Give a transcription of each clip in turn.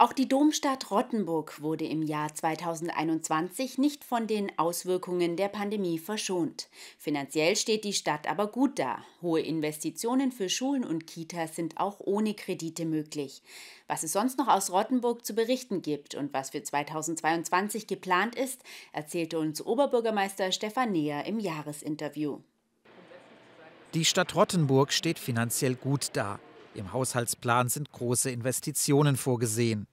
Auch die Domstadt Rottenburg wurde im Jahr 2021 nicht von den Auswirkungen der Pandemie verschont. Finanziell steht die Stadt aber gut da. Hohe Investitionen für Schulen und Kitas sind auch ohne Kredite möglich. Was es sonst noch aus Rottenburg zu berichten gibt und was für 2022 geplant ist, erzählte uns Oberbürgermeister Stefan Neher im Jahresinterview. Die Stadt Rottenburg steht finanziell gut da. Im Haushaltsplan sind große Investitionen vorgesehen.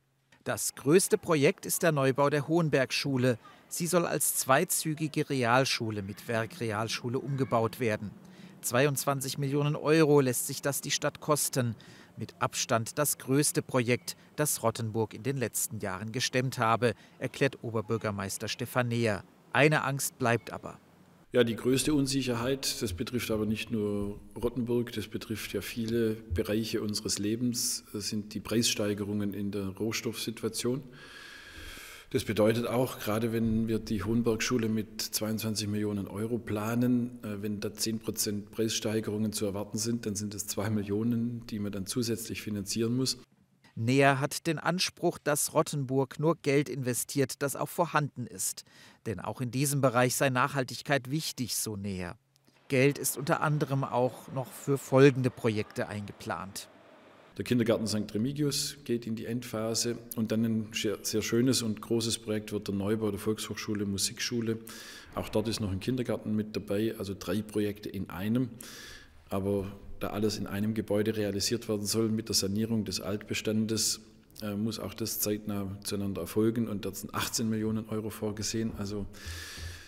Das größte Projekt ist der Neubau der Hohenbergschule. Sie soll als zweizügige Realschule mit Werkrealschule umgebaut werden. 22 Millionen Euro lässt sich das die Stadt kosten. Mit Abstand das größte Projekt, das Rottenburg in den letzten Jahren gestemmt habe, erklärt Oberbürgermeister Stefan Neher. Eine Angst bleibt aber. Ja, die größte Unsicherheit, das betrifft aber nicht nur Rottenburg, das betrifft ja viele Bereiche unseres Lebens, das sind die Preissteigerungen in der Rohstoffsituation. Das bedeutet auch, gerade wenn wir die Hohenbergschule mit 22 Millionen Euro planen, äh, wenn da 10 Prozent Preissteigerungen zu erwarten sind, dann sind es 2 Millionen, die man dann zusätzlich finanzieren muss. Näher hat den Anspruch, dass Rottenburg nur Geld investiert, das auch vorhanden ist. Denn auch in diesem Bereich sei Nachhaltigkeit wichtig, so Näher. Geld ist unter anderem auch noch für folgende Projekte eingeplant. Der Kindergarten St. Remigius geht in die Endphase und dann ein sehr schönes und großes Projekt wird der Neubau der Volkshochschule Musikschule. Auch dort ist noch ein Kindergarten mit dabei, also drei Projekte in einem. Aber da alles in einem Gebäude realisiert werden soll mit der Sanierung des Altbestandes, äh, muss auch das zeitnah zueinander erfolgen. Und dort sind 18 Millionen Euro vorgesehen. Also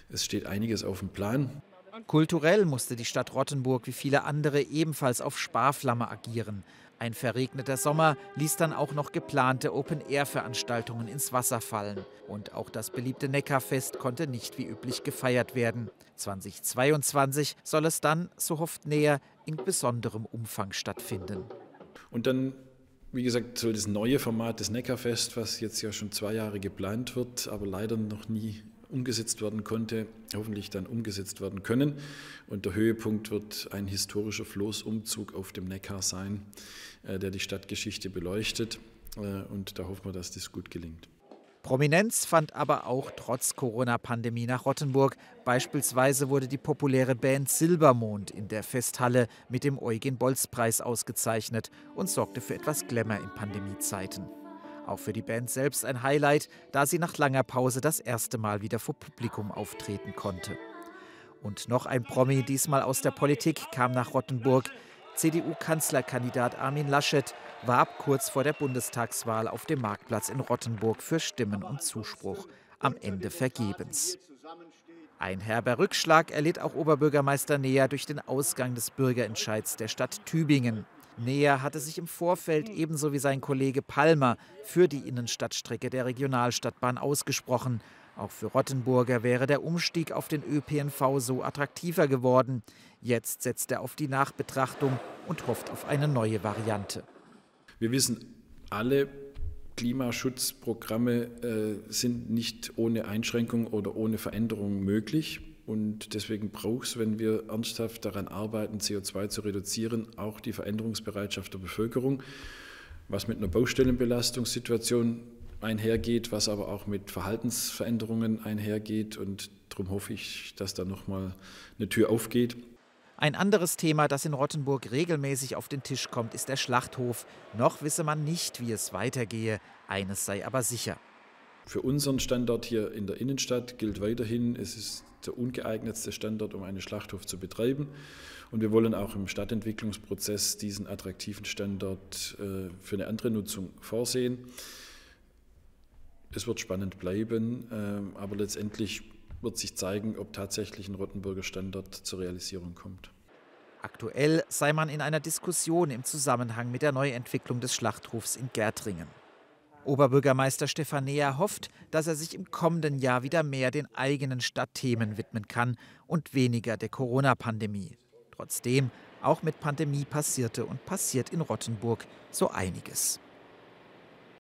es steht einiges auf dem Plan. Kulturell musste die Stadt Rottenburg wie viele andere ebenfalls auf Sparflamme agieren. Ein verregneter Sommer ließ dann auch noch geplante Open-Air-Veranstaltungen ins Wasser fallen. Und auch das beliebte Neckarfest konnte nicht wie üblich gefeiert werden. 2022 soll es dann, so hofft Näher, in besonderem Umfang stattfinden. Und dann, wie gesagt, soll das neue Format des Neckarfest, was jetzt ja schon zwei Jahre geplant wird, aber leider noch nie umgesetzt werden konnte, hoffentlich dann umgesetzt werden können. Und der Höhepunkt wird ein historischer Floßumzug auf dem Neckar sein, äh, der die Stadtgeschichte beleuchtet. Äh, und da hoffen wir, dass das gut gelingt. Prominenz fand aber auch trotz Corona-Pandemie nach Rottenburg. Beispielsweise wurde die populäre Band Silbermond in der Festhalle mit dem Eugen-Bolz-Preis ausgezeichnet und sorgte für etwas Glamour in Pandemiezeiten. Auch für die Band selbst ein Highlight, da sie nach langer Pause das erste Mal wieder vor Publikum auftreten konnte. Und noch ein Promi, diesmal aus der Politik, kam nach Rottenburg. CDU-Kanzlerkandidat Armin Laschet warb kurz vor der Bundestagswahl auf dem Marktplatz in Rottenburg für Stimmen und Zuspruch. Am Ende vergebens. Ein herber Rückschlag erlitt auch Oberbürgermeister Neher durch den Ausgang des Bürgerentscheids der Stadt Tübingen. Neher hatte sich im Vorfeld ebenso wie sein Kollege Palmer für die Innenstadtstrecke der Regionalstadtbahn ausgesprochen. Auch für Rottenburger wäre der Umstieg auf den ÖPNV so attraktiver geworden. Jetzt setzt er auf die Nachbetrachtung und hofft auf eine neue Variante. Wir wissen alle, Klimaschutzprogramme äh, sind nicht ohne Einschränkung oder ohne Veränderung möglich. Und deswegen braucht es, wenn wir ernsthaft daran arbeiten, CO2 zu reduzieren, auch die Veränderungsbereitschaft der Bevölkerung, was mit einer Baustellenbelastungssituation einhergeht, was aber auch mit Verhaltensveränderungen einhergeht. Und darum hoffe ich, dass da nochmal eine Tür aufgeht. Ein anderes Thema, das in Rottenburg regelmäßig auf den Tisch kommt, ist der Schlachthof. Noch wisse man nicht, wie es weitergehe. Eines sei aber sicher. Für unseren Standort hier in der Innenstadt gilt weiterhin, es ist der ungeeignetste Standort, um einen Schlachthof zu betreiben. Und wir wollen auch im Stadtentwicklungsprozess diesen attraktiven Standort äh, für eine andere Nutzung vorsehen. Es wird spannend bleiben, äh, aber letztendlich wird sich zeigen, ob tatsächlich ein Rottenburger Standort zur Realisierung kommt. Aktuell sei man in einer Diskussion im Zusammenhang mit der Neuentwicklung des Schlachthofs in Gärtringen. Oberbürgermeister Stefanea hofft, dass er sich im kommenden Jahr wieder mehr den eigenen Stadtthemen widmen kann und weniger der Corona-Pandemie. Trotzdem, auch mit Pandemie passierte und passiert in Rottenburg so einiges.